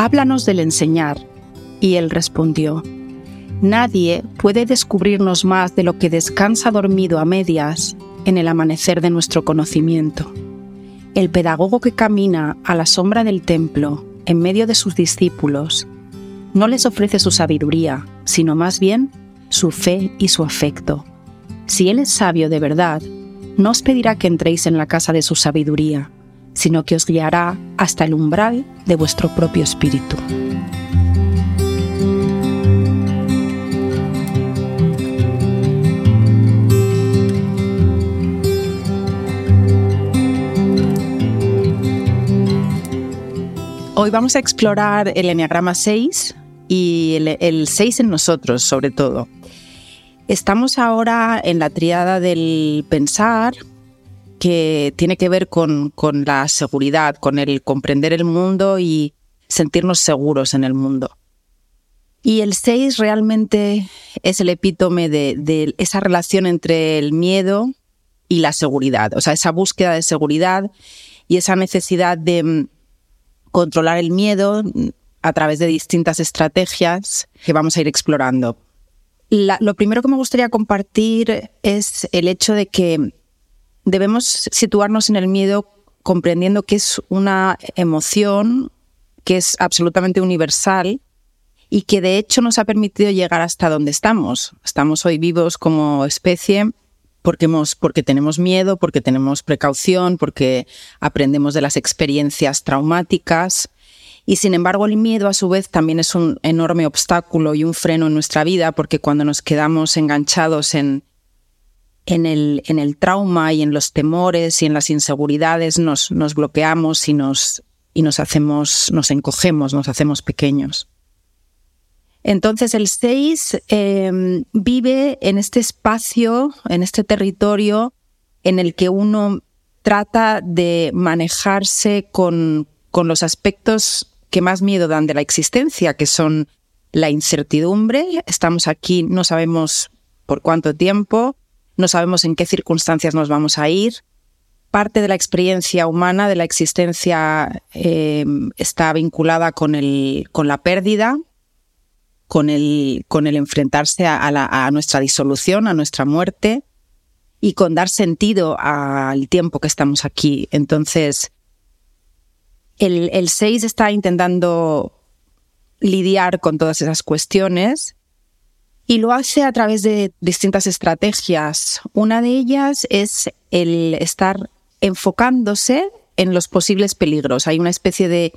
Háblanos del enseñar. Y él respondió, Nadie puede descubrirnos más de lo que descansa dormido a medias en el amanecer de nuestro conocimiento. El pedagogo que camina a la sombra del templo en medio de sus discípulos no les ofrece su sabiduría, sino más bien su fe y su afecto. Si Él es sabio de verdad, no os pedirá que entréis en la casa de su sabiduría, sino que os guiará hasta el umbral de vuestro propio espíritu. Hoy vamos a explorar el Enneagrama 6 y el, 6 en nosotros, sobre todo. Estamos ahora en la triada del pensar, que tiene que ver con, con, la seguridad, con el comprender el mundo y sentirnos seguros en el mundo. Y el 6 realmente es el epítome de, de, esa relación entre el miedo y la seguridad, o sea, esa búsqueda de seguridad y esa necesidad de controlar el miedo a través de distintas estrategias que vamos a ir explorando. lo primero que me gustaría compartir es el hecho de que debemos situarnos en el miedo comprendiendo que es una emoción que es absolutamente universal y que de hecho nos ha permitido llegar hasta donde estamos. Estamos hoy vivos como especie porque, tenemos miedo, porque tenemos precaución, porque aprendemos de las experiencias traumáticas. Y sin embargo, el miedo a su vez también es un enorme obstáculo y un freno en nuestra vida, porque cuando nos quedamos enganchados en, el, trauma y en los temores y en las inseguridades, nos, nos bloqueamos y nos, y nos hacemos, nos encogemos, nos hacemos pequeños. Entonces el 6 em, vive en este espacio, en este territorio en el que uno trata de manejarse con, con los aspectos que más miedo dan de la existencia, que son la incertidumbre. Estamos aquí, no sabemos por cuánto tiempo, no sabemos en qué circunstancias nos vamos a ir. Parte de la experiencia humana, de la existencia, em, está vinculada con, el, con la pérdida, con el, con el enfrentarse a, nuestra disolución, a nuestra muerte y con dar sentido al tiempo que estamos aquí. Entonces, el, el 6 está intentando lidiar con todas esas cuestiones y lo hace a través de distintas estrategias. Una de ellas es el estar enfocándose en los posibles peligros. Hay una especie de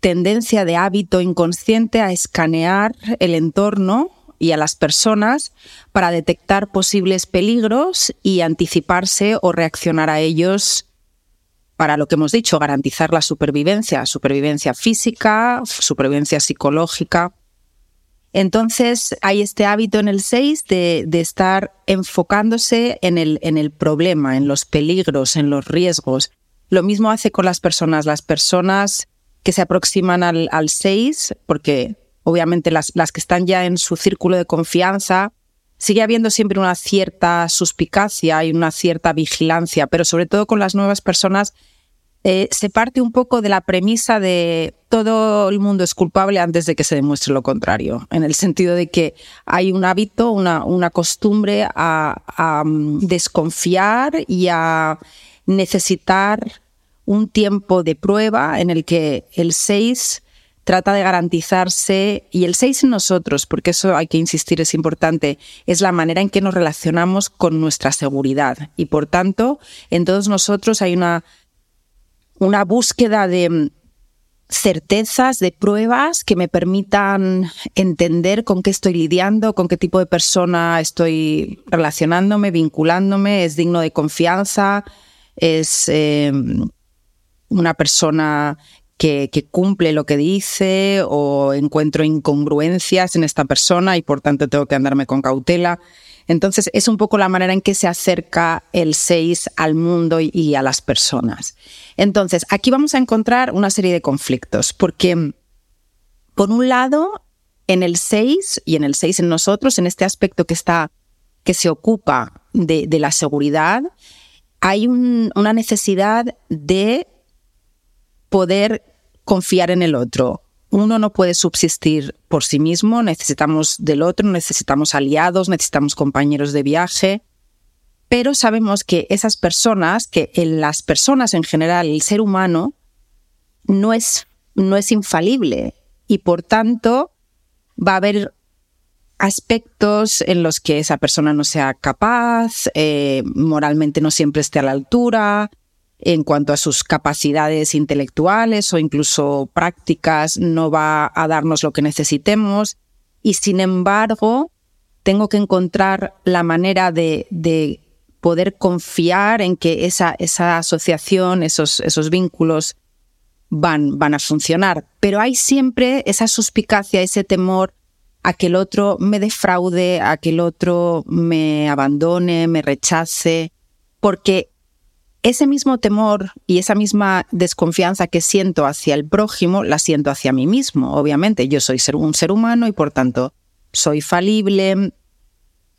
tendencia de hábito inconsciente a escanear el entorno y a las personas para detectar posibles peligros y anticiparse o reaccionar a ellos para lo que hemos dicho, garantizar la supervivencia, supervivencia física, supervivencia psicológica. Entonces hay este hábito en el 6 de, estar enfocándose en el, en el problema, en los peligros, en los riesgos. Lo mismo hace con las personas. Las personas que se aproximan al, al 6, porque obviamente las, las que están ya en su círculo de confianza, sigue habiendo siempre una cierta suspicacia y una cierta vigilancia, pero sobre todo con las nuevas personas eh, se parte un poco de la premisa de todo el mundo es culpable antes de que se demuestre lo contrario, en el sentido de que hay un hábito, una, una costumbre a, mm, desconfiar y a necesitar un tiempo de prueba en el que el 6 trata de garantizarse, y el 6 en nosotros, porque eso hay que insistir, es importante, es la manera en que nos relacionamos con nuestra seguridad. Y por tanto, en todos nosotros hay una, una búsqueda de certezas, de pruebas que me permitan entender con qué estoy lidiando, con qué tipo de persona estoy relacionándome, vinculándome, es digno de confianza, es eh, una persona que, cumple lo que dice o encuentro incongruencias en esta persona y por tanto tengo que andarme con cautela. Entonces es un poco la manera en que se acerca el 6 al mundo y a las personas. Entonces aquí vamos a encontrar una serie de conflictos porque por un lado en el 6 y en el 6 en nosotros, en este aspecto que está que se ocupa de, la seguridad, hay una necesidad de poder confiar en el otro. Uno no puede subsistir por sí mismo, necesitamos del otro, necesitamos aliados, necesitamos compañeros de viaje, pero sabemos que esas personas, que en las personas en general, el ser humano, no es, no es infalible y por tanto va a haber aspectos en los que esa persona no sea capaz, eh, moralmente no siempre esté a la altura, en cuanto a sus capacidades intelectuales o incluso prácticas, no va a darnos lo que necesitemos. Y sin embargo, tengo que encontrar la manera de, poder confiar en que esa, asociación, esos, vínculos van a funcionar. Pero hay siempre esa suspicacia, ese temor a que el otro me defraude, a que el otro me abandone, me rechace, porque ese mismo temor y esa misma desconfianza que siento hacia el prójimo, la siento hacia mí mismo. Obviamente, yo soy un ser humano y por tanto soy falible,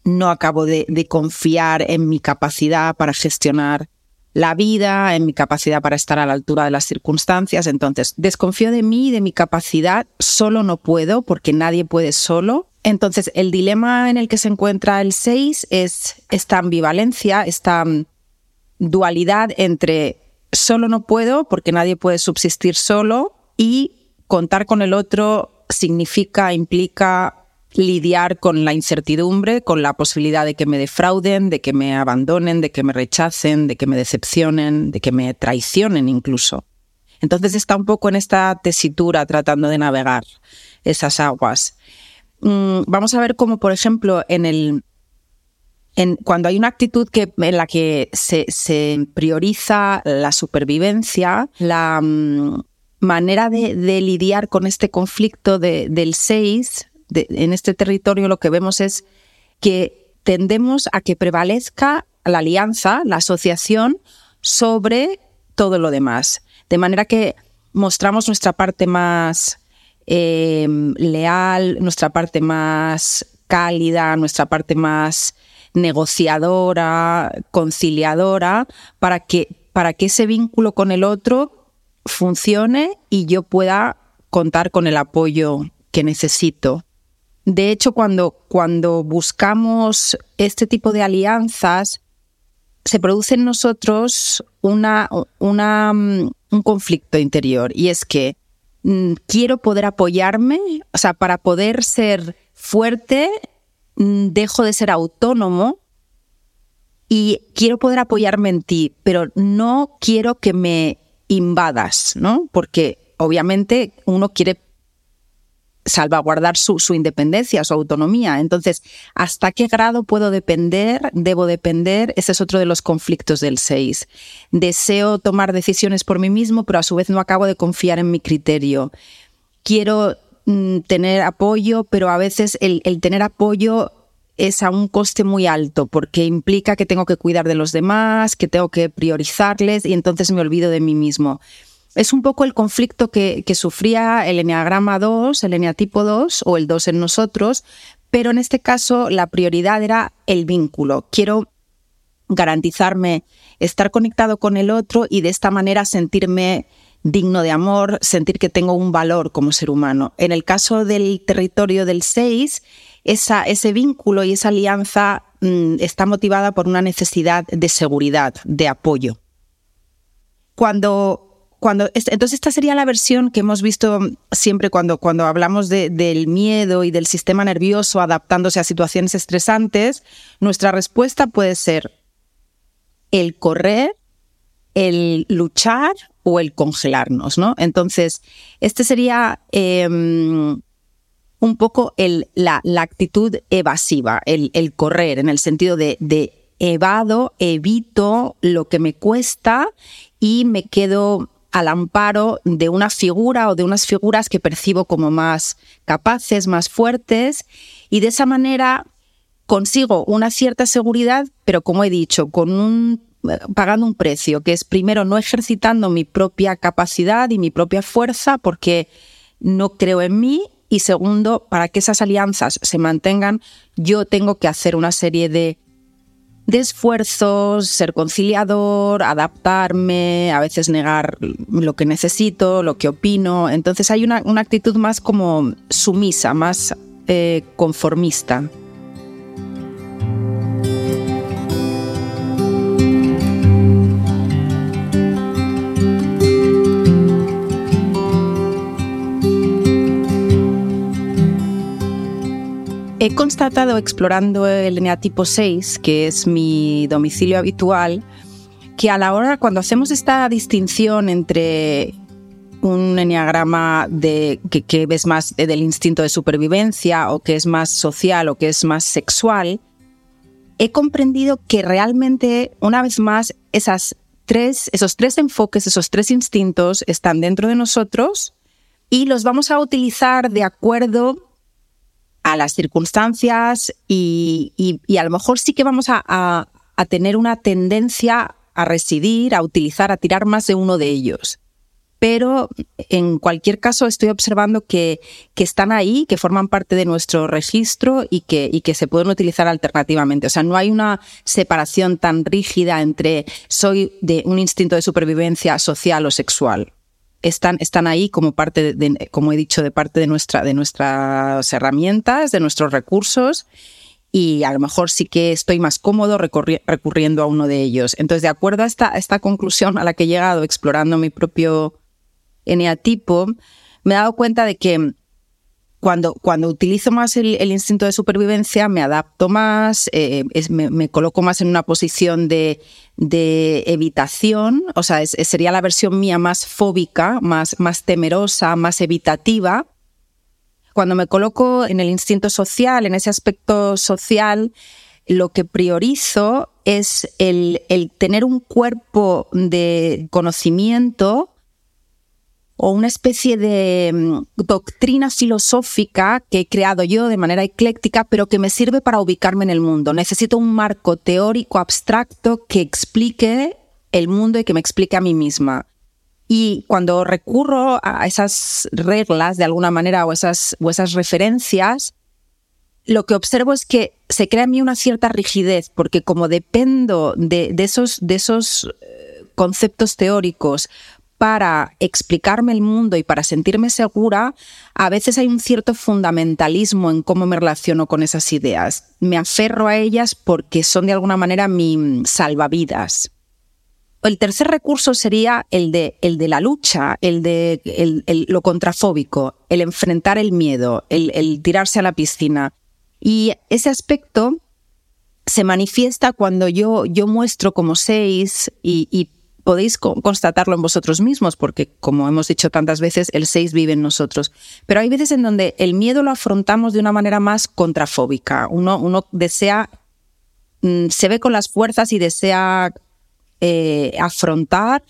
no acabo de, confiar en mi capacidad para gestionar la vida, en mi capacidad para estar a la altura de las circunstancias. Entonces, desconfío de mí de mi capacidad, solo no puedo porque nadie puede solo. Entonces, el dilema en el que se encuentra el 6 es esta ambivalencia, esta dualidad entre solo no puedo porque nadie puede subsistir solo y contar con el otro significa, implica lidiar con la incertidumbre, con la posibilidad de que me defrauden, de que me abandonen, de que me rechacen, de que me decepcionen, de que me traicionen incluso. Entonces está un poco en esta tesitura tratando de navegar esas aguas. Mm, vamos a ver cómo, por ejemplo, en el, cuando hay una actitud que, en la que se, prioriza la supervivencia, la mm, manera de, lidiar con este conflicto del 6, en este territorio lo que vemos es que tendemos a que prevalezca la alianza, la asociación, sobre todo lo demás. De manera que mostramos nuestra parte más eh, leal, nuestra parte más cálida, nuestra parte más negociadora, conciliadora, para que, para que ese vínculo con el otro funcione y yo pueda contar con el apoyo que necesito. De hecho, cuando, cuando buscamos este tipo de alianzas, se produce en nosotros una, una, mm, un conflicto interior y es que mm, quiero poder apoyarme, o sea, para poder ser fuerte dejo de ser autónomo y quiero poder apoyarme en ti, pero no quiero que me invadas, ¿no? Porque obviamente uno quiere salvaguardar su, su, independencia, su autonomía. Entonces, ¿hasta qué grado puedo depender? ¿Debo depender? Ese es otro de los conflictos del 6. Deseo tomar decisiones por mí mismo, pero a su vez no acabo de confiar en mi criterio. Quiero Mm, tener apoyo, pero a veces el, tener apoyo es a un coste muy alto porque implica que tengo que cuidar de los demás, que tengo que priorizarles y entonces me olvido de mí mismo. Es un poco el conflicto que, sufría el Enneagrama 2, el Eneatipo 2 o el 2 en nosotros, pero en este caso la prioridad era el vínculo. Quiero garantizarme estar conectado con el otro y de esta manera sentirme digno de amor, sentir que tengo un valor como ser humano. En el caso del territorio del 6, esa, ese vínculo y esa alianza mm, está motivada por una necesidad de seguridad, de apoyo. Cuando, cuando, entonces esta sería la versión que hemos visto siempre cuando, cuando hablamos del miedo y del sistema nervioso adaptándose a situaciones estresantes. Nuestra respuesta puede ser el correr, el luchar o el congelarnos, ¿no? Entonces, este sería em, un poco la, actitud evasiva, el, correr, en el sentido de, de evado, evito lo que me cuesta y me quedo al amparo de una figura o de unas figuras que percibo como más capaces, más fuertes, y de esa manera consigo una cierta seguridad, pero como he dicho, con un pagando un precio, que es primero no ejercitando mi propia capacidad y mi propia fuerza porque no creo en mí y segundo, para que esas alianzas se mantengan, yo tengo que hacer una serie de, de esfuerzos, ser conciliador, adaptarme, a veces negar lo que necesito, lo que opino. Entonces hay una, actitud más como sumisa, más eh, conformista. He constatado explorando el eneatipo 6, que es mi domicilio habitual, que a la hora, cuando hacemos esta distinción entre un enneagrama de, que, ves más del instinto de supervivencia o que es más social o que es más sexual, he comprendido que realmente, una vez más, tres, esos tres enfoques, esos tres instintos están dentro de nosotros y los vamos a utilizar de acuerdo a las circunstancias y, a lo mejor sí que vamos a, tener una tendencia a residir, a utilizar, a tirar más de uno de ellos. Pero en cualquier caso estoy observando que, que están ahí, que forman parte de nuestro registro y que, y que se pueden utilizar alternativamente. O sea, no hay una separación tan rígida entre soy de un instinto de supervivencia social o sexual están, están ahí como parte, de, como he dicho, de parte de, nuestra, de nuestras herramientas, de nuestros recursos y a lo mejor sí que estoy más cómodo recurriendo a uno de ellos. Entonces, de acuerdo a esta, esta conclusión a la que he llegado explorando mi propio eneatipo, me he dado cuenta de que cuando, cuando utilizo más el, instinto de supervivencia, me adapto más, eh, me, coloco más en una posición de, evitación, o sea, sería la versión mía más fóbica, más, más temerosa, más evitativa. Cuando me coloco en el instinto social, en ese aspecto social, lo que priorizo es el, el tener un cuerpo de conocimiento o una especie de mm, doctrina filosófica que he creado yo de manera ecléctica, pero que me sirve para ubicarme en el mundo. Necesito un marco teórico abstracto que explique el mundo y que me explique a mí misma. Y cuando recurro a esas reglas de alguna manera o esas, o esas referencias, lo que observo es que se crea en mí una cierta rigidez, porque como dependo de, esos, de esos eh, conceptos teóricos para explicarme el mundo y para sentirme segura, a veces hay un cierto fundamentalismo en cómo me relaciono con esas ideas. Me aferro a ellas porque son de alguna manera mi salvavidas. El tercer recurso sería el de, el de la lucha, el de lo contrafóbico, el enfrentar el miedo, el, tirarse a la piscina. Y ese aspecto se manifiesta cuando yo, yo muestro como seis y, y podéis constatarlo en vosotros mismos, porque como hemos dicho tantas veces, el 6 vive en nosotros. Pero hay veces en donde el miedo lo afrontamos de una manera más contrafóbica. Uno, uno desea, mm, se ve con las fuerzas y desea eh, afrontar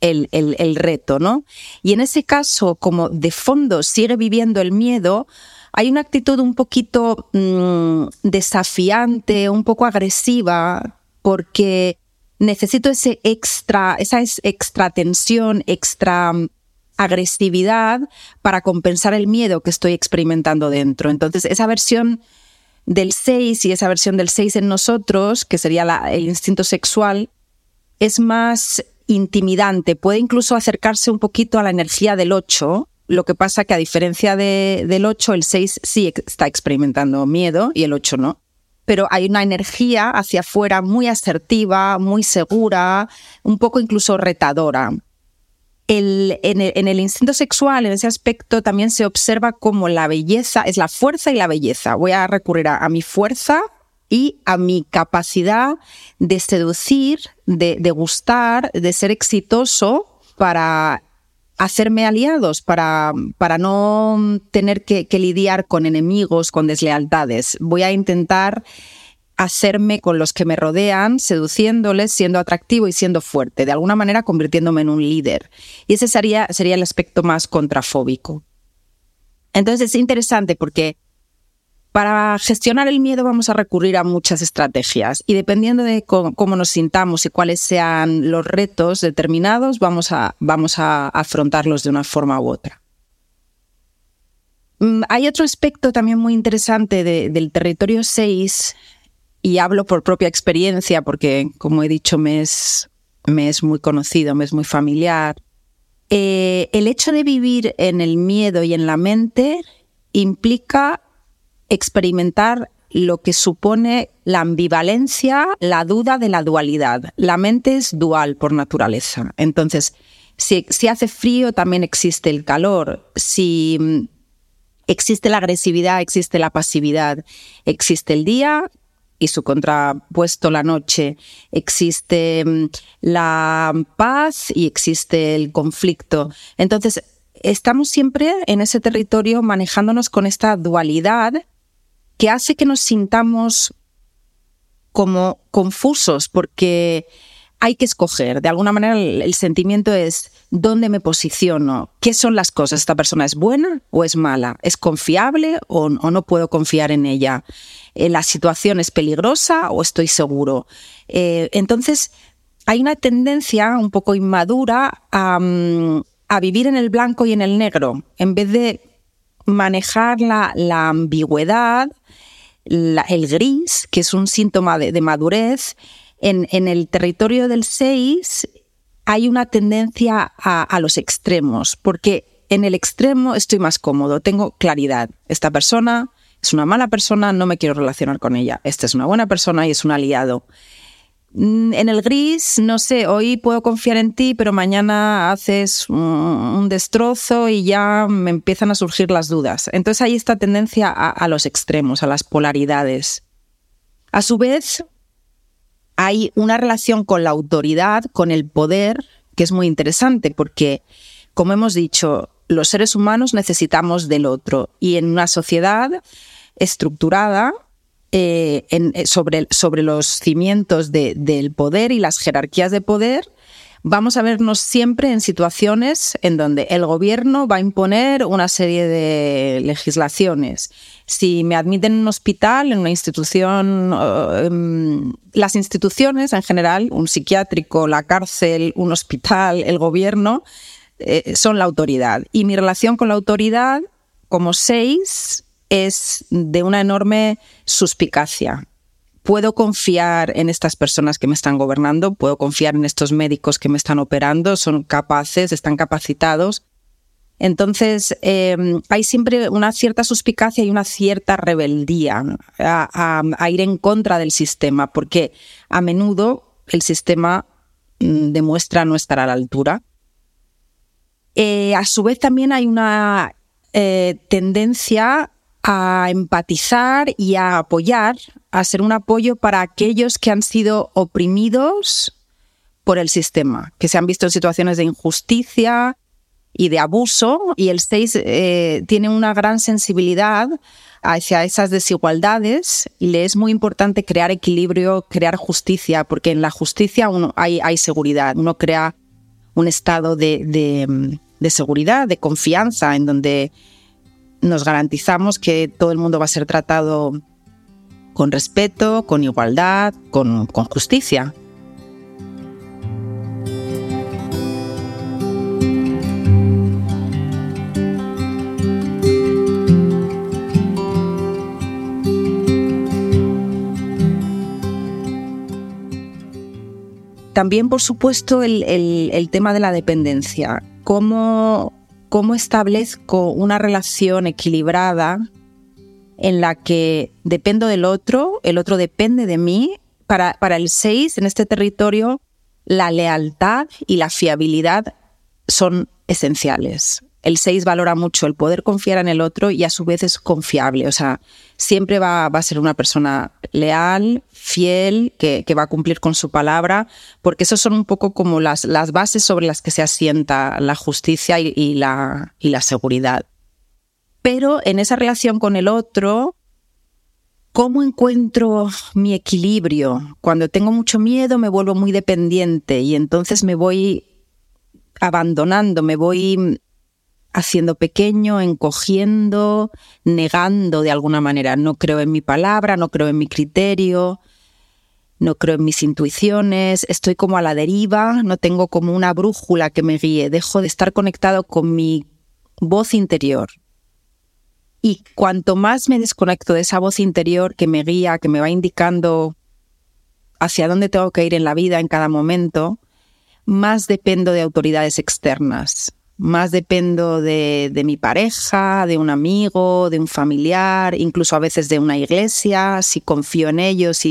el, el, reto, ¿no? Y en ese caso, como de fondo sigue viviendo el miedo, hay una actitud un poquito mm, desafiante, un poco agresiva, porque necesito ese extra, esa extra tensión, extra mm, agresividad para compensar el miedo que estoy experimentando dentro. Entonces, esa versión del 6 y esa versión del 6 en nosotros, que sería el instinto sexual, es más intimidante, puede incluso acercarse un poquito a la energía del 8, lo que pasa que a diferencia del 8, el 6 sí está experimentando miedo y el 8 no pero hay una energía hacia afuera muy asertiva, muy segura, un poco incluso retadora. en, el, instinto sexual, en ese aspecto, también se observa como la belleza es la fuerza y la belleza. Voy a recurrir a, mi fuerza y a mi capacidad de seducir, de, de gustar, de ser exitoso para hacerme aliados, para, para no tener que, lidiar con enemigos, con deslealtades. Voy a intentar hacerme con los que me rodean, seduciéndoles, siendo atractivo y siendo fuerte, de alguna manera convirtiéndome en un líder. Y ese sería, sería el aspecto más contrafóbico. Entonces es interesante porque para gestionar el miedo vamos a recurrir a muchas estrategias y dependiendo de cómo, nos sintamos y cuáles sean los retos determinados, vamos a, vamos a afrontarlos de una forma u otra. Mm, hay otro aspecto también muy interesante del territorio 6 y hablo por propia experiencia porque, como he dicho, me es, me es muy conocido, me es muy familiar. Eh, el hecho de vivir en el miedo y en la mente implica experimentar lo que supone la ambivalencia, la duda de la dualidad. La mente es dual por naturaleza. Entonces, si, si hace frío, también existe el calor. Si mm, existe la agresividad, existe la pasividad. Existe el día y su contrapuesto la noche. Existe mm, la paz y existe el conflicto. Entonces, estamos siempre en ese territorio manejándonos con esta dualidad que hace que nos sintamos como confusos porque hay que escoger. De alguna manera el, sentimiento es dónde me posiciono, qué son las cosas. ¿Esta persona es buena o es mala? ¿Es confiable o, no puedo confiar en ella? Eh, ¿La situación es peligrosa o estoy seguro? Eh, entonces hay una tendencia un poco inmadura mm, a, vivir en el blanco y en el negro, en vez de manejar la, ambigüedad, el gris, que es un síntoma de madurez, en, el territorio del 6 hay una tendencia a, los extremos, porque en el extremo estoy más cómodo, tengo claridad. Esta persona es una mala persona, no me quiero relacionar con ella. Esta es una buena persona y es un aliado. Mm, en el gris, no sé, hoy puedo confiar en ti, pero mañana haces un, destrozo y ya me empiezan a surgir las dudas. Entonces hay esta tendencia a los extremos, a las polaridades. A su vez, hay una relación con la autoridad, con el poder, que es muy interesante porque, como hemos dicho, los seres humanos necesitamos del otro y en una sociedad estructurada eh, eh, sobre, sobre, los cimientos del poder y las jerarquías de poder, vamos a vernos siempre en situaciones en donde el gobierno va a imponer una serie de legislaciones. Si me admiten en un hospital, en una institución, em, las instituciones en general, un psiquiátrico, la cárcel, un hospital, el gobierno, eh, son la autoridad. Y mi relación con la autoridad, como seis, es de una enorme suspicacia puedo confiar en estas personas que me están gobernando, puedo confiar en estos médicos que me están operando, son capaces, están capacitados. Entonces, em, hay siempre una cierta suspicacia y una cierta rebeldía a, ir en contra del sistema, porque a menudo el sistema mm, demuestra no estar a la altura. Eh, a su vez, también hay una eh, tendencia a empatizar y a apoyar, a ser un apoyo para aquellos que han sido oprimidos por el sistema, que se han visto en situaciones de injusticia y de abuso, y el 6 eh, tiene una gran sensibilidad hacia esas desigualdades y le es muy importante crear equilibrio, crear justicia, porque en la justicia hay, seguridad, uno crea un estado de seguridad, de confianza, en donde nos garantizamos que todo el mundo va a ser tratado con respeto, con igualdad, con, justicia. También, por supuesto, el, el tema de la dependencia. Cómo cómo establezco una relación equilibrada en la que dependo del otro, el otro depende de mí. Para, el 6, en este territorio, la lealtad y la fiabilidad son esenciales. El 6 valora mucho el poder confiar en el otro y a su vez es confiable. O sea, siempre va, a ser una persona leal, fiel, que, va a cumplir con su palabra, porque esos son un poco como las, las bases sobre las que se asienta la justicia y, la, y la seguridad. Pero en esa relación con el otro, ¿Cómo encuentro mi equilibrio? Cuando tengo mucho miedo me vuelvo muy dependiente y entonces me voy abandonando, me voy haciendo pequeño, encogiendo, negando de alguna manera. No creo en mi palabra, no creo en mi criterio, no creo en mis intuiciones, estoy como a la deriva, no tengo como una brújula que me guíe, dejo de estar conectado con mi voz interior. Y cuanto más me desconecto de esa voz interior que me guía, que me va indicando hacia dónde tengo que ir en la vida en cada momento, más dependo de autoridades externas, más dependo de, mi pareja, de un amigo, de un familiar, incluso a veces de una iglesia, si confío en ellos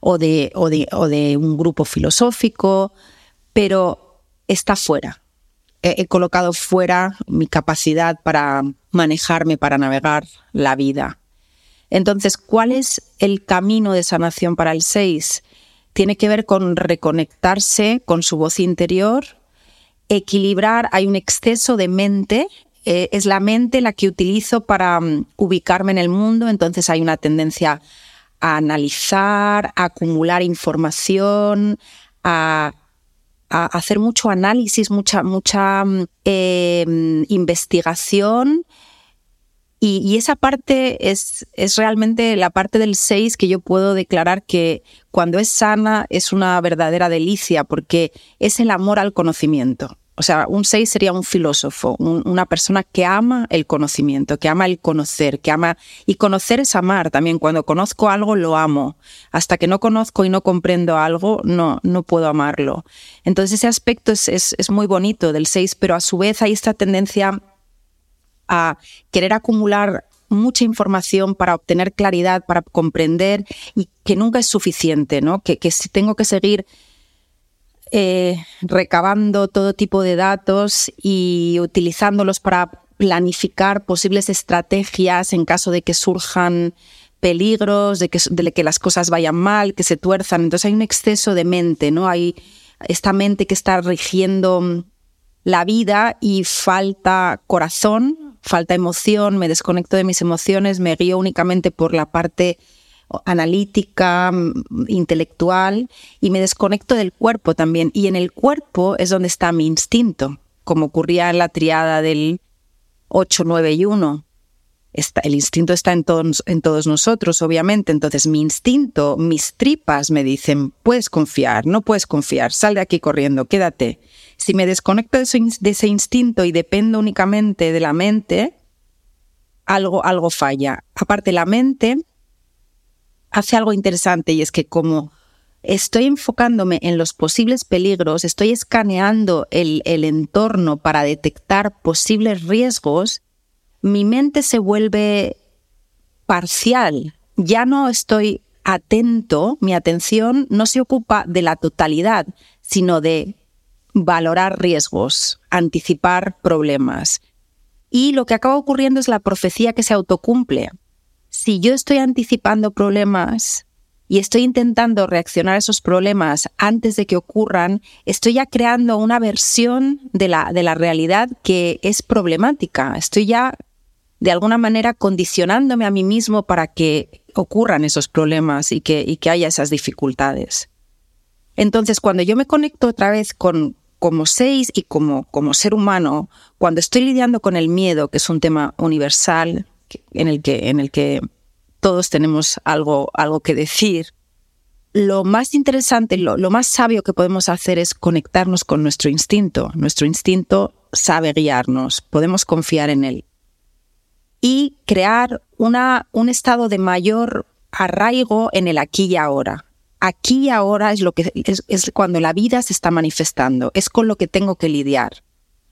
o, de, o de un grupo filosófico, pero está fuera he, colocado fuera mi capacidad para manejarme, para navegar la vida. Entonces, ¿cuál es el camino de sanación para el 6? Tiene que ver con reconectarse con su voz interior, equilibrar, hay un exceso de mente, eh, es la mente la que utilizo para mm, ubicarme en el mundo, entonces hay una tendencia a analizar, a acumular información, a hacer mucho análisis, mucha, mucha mm, em, investigación. Y, esa parte es, es realmente la parte del 6 que yo puedo declarar que cuando es sana es una verdadera delicia porque es el amor al conocimiento. O sea, un 6 sería un filósofo, una persona que ama el conocimiento, que ama el conocer, que ama... Y conocer es amar también. Cuando conozco algo, lo amo. Hasta que no conozco y no comprendo algo, no, no puedo amarlo. Entonces ese aspecto es, es muy bonito del 6, pero a su vez hay esta tendencia a querer acumular mucha información para obtener claridad, para comprender y que nunca es suficiente, ¿no? Que, que tengo que seguir eh, recabando todo tipo de datos y utilizándolos para planificar posibles estrategias en caso de que surjan peligros, de que, de que las cosas vayan mal, que se tuerzan. Entonces hay un exceso de mente, ¿no? Hay esta mente que está rigiendo la vida y falta corazón, falta emoción, me desconecto de mis emociones, me guío únicamente por la parte analítica, mm, intelectual, y me desconecto del cuerpo también. Y en el cuerpo es donde está mi instinto, como ocurría en la triada del 8, 9 y 1. Está, el instinto está en todos, en todos nosotros, obviamente. Entonces, mi instinto, mis tripas me dicen, puedes confiar, no puedes confiar, sal de aquí corriendo, quédate. Si me desconecto de ese, de ese instinto y dependo únicamente de la mente, algo, algo falla. Aparte, la mente hace algo interesante y es que como estoy enfocándome en los posibles peligros, estoy escaneando el, el, entorno para detectar posibles riesgos, mi mente se vuelve parcial. Ya no estoy atento, mi atención no se ocupa de la totalidad, sino de valorar riesgos, anticipar problemas. Y lo que acaba ocurriendo es la profecía que se autocumple si yo estoy anticipando problemas y estoy intentando reaccionar a esos problemas antes de que ocurran, estoy ya creando una versión de la, de la realidad que es problemática. Estoy ya, de alguna manera, condicionándome a mí mismo para que ocurran esos problemas y que, y que haya esas dificultades. Entonces, cuando yo me conecto otra vez con como seis y como, como ser humano, cuando estoy lidiando con el miedo, que es un tema universal, en el que, en el que todos tenemos algo, algo que decir. Lo más interesante, lo, lo más sabio que podemos hacer es conectarnos con nuestro instinto. Nuestro instinto sabe guiarnos, podemos confiar en él. Y crear una, un estado de mayor arraigo en el aquí y ahora. Aquí y ahora es lo que es cuando la vida se está manifestando, es con lo que tengo que lidiar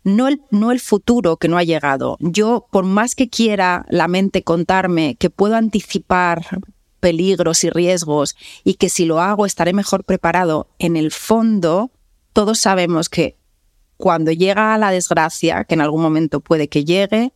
no el, no el futuro que no ha llegado. Yo, por más que quiera la mente contarme que puedo anticipar peligros y riesgos y que si lo hago estaré mejor preparado, en el fondo todos sabemos que cuando llega la desgracia, que en algún momento puede que llegue,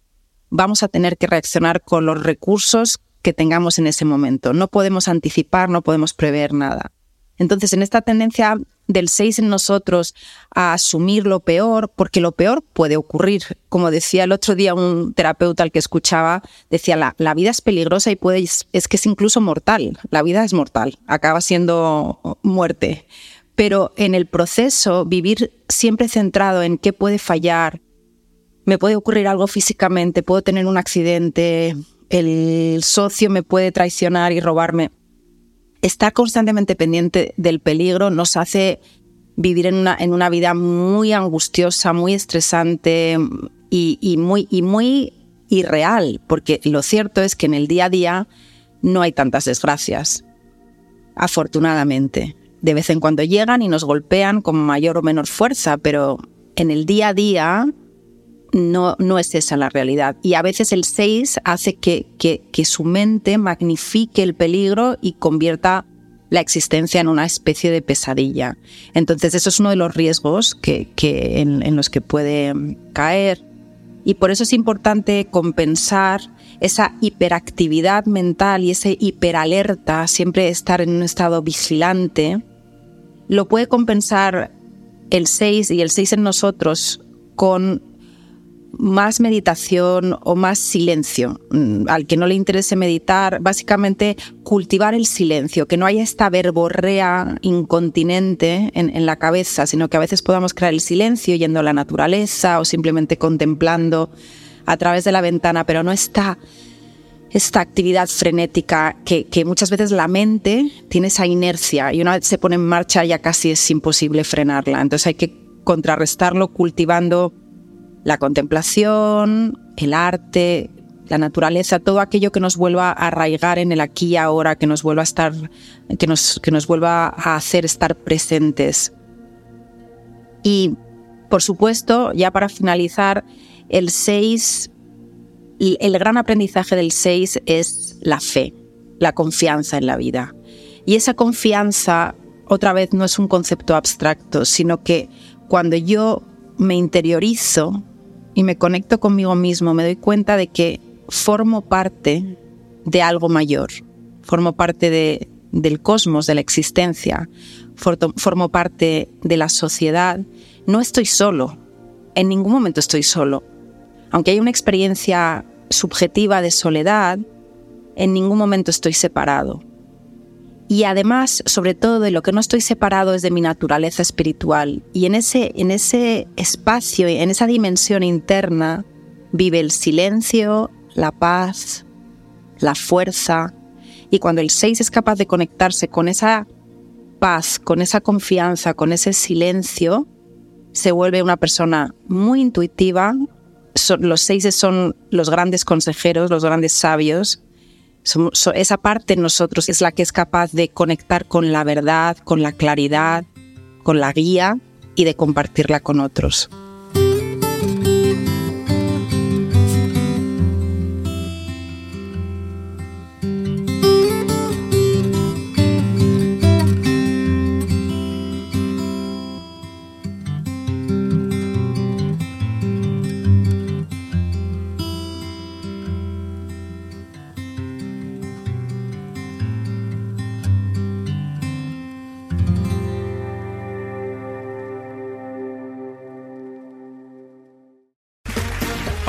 vamos a tener que reaccionar con los recursos que tengamos en ese momento. No podemos anticipar, no podemos prever nada. Entonces, en esta tendencia del 6 en nosotros a asumir lo peor, porque lo peor puede ocurrir. Como decía el otro día un terapeuta al que escuchaba, decía, la, la vida es peligrosa y puede, es que es incluso mortal. La vida es mortal, acaba siendo muerte. Pero en el proceso, vivir siempre centrado en qué puede fallar, me puede ocurrir algo físicamente, puedo tener un accidente, el socio me puede traicionar y robarme estar constantemente pendiente del peligro nos hace vivir en una, en una vida muy angustiosa, muy estresante y, muy, y muy irreal, porque lo cierto es que en el día a día no hay tantas desgracias, afortunadamente. De vez en cuando llegan y nos golpean con mayor o menor fuerza, pero en el día a día no, no es esa la realidad. Y a veces el 6 hace que, que, su mente magnifique el peligro y convierta la existencia en una especie de pesadilla. Entonces, eso es uno de los riesgos que, que en, en, los que puede caer. Y por eso es importante compensar esa hiperactividad mental y ese hiperalerta, siempre estar en un estado vigilante. Lo puede compensar el 6 y el 6 en nosotros con más meditación o más silencio. Mm, al que no le interese meditar, básicamente cultivar el silencio, que no haya esta verborrea incontinente en, la cabeza, sino que a veces podamos crear el silencio yendo a la naturaleza o simplemente contemplando a través de la ventana, pero no está esta actividad frenética que, que, muchas veces la mente tiene esa inercia y una vez se pone en marcha ya casi es imposible frenarla. Entonces hay que contrarrestarlo cultivando la contemplación, el arte, la naturaleza, todo aquello que nos vuelva a arraigar en el aquí y ahora, que nos vuelva a estar, que nos, que nos vuelva a hacer estar presentes. Y, por supuesto, ya para finalizar, el 6, el gran aprendizaje del 6 es la fe, la confianza en la vida. Y esa confianza, otra vez, no es un concepto abstracto, sino que cuando yo me interiorizo y me conecto conmigo mismo, me doy cuenta de que formo parte de algo mayor, formo parte de, del cosmos, de la existencia, formo parte de la sociedad. No estoy solo, en ningún momento estoy solo. Aunque hay una experiencia subjetiva de soledad, en ningún momento estoy separado. Y además, sobre todo, de lo que no estoy separado es de mi naturaleza espiritual. Y en ese, en ese espacio, en esa dimensión interna, vive el silencio, la paz, la fuerza. Y cuando el 6 es capaz de conectarse con esa paz, con esa confianza, con ese silencio, se vuelve una persona muy intuitiva. los 6 son los grandes consejeros, los grandes sabios, esa parte en nosotros es la que es capaz de conectar con la verdad, con la claridad, con la guía y de compartirla con otros.